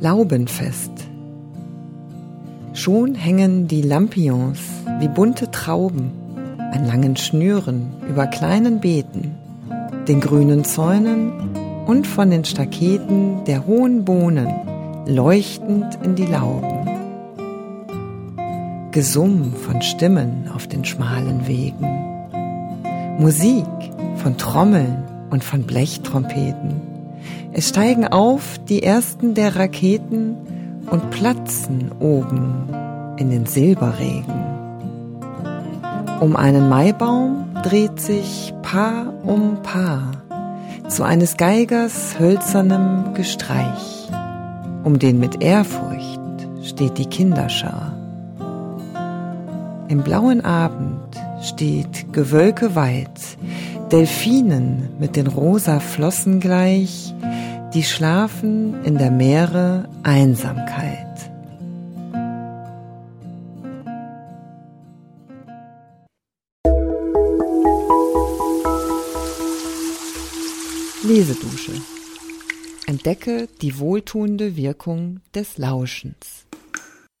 Laubenfest. Schon hängen die Lampions wie bunte Trauben an langen Schnüren über kleinen Beeten, den grünen Zäunen und von den Staketen der hohen Bohnen leuchtend in die Lauben. Gesumm von Stimmen auf den schmalen Wegen, Musik von Trommeln und von Blechtrompeten. Es steigen auf die ersten der Raketen und platzen oben in den Silberregen. Um einen Maibaum dreht sich Paar um Paar zu eines Geigers hölzernem Gestreich. Um den mit Ehrfurcht steht die Kinderschar. Im blauen Abend steht Gewölke weit, Delfinen mit den rosa Flossen gleich, die schlafen in der Meere Einsamkeit. Lesedusche. Entdecke die wohltuende Wirkung des Lauschens.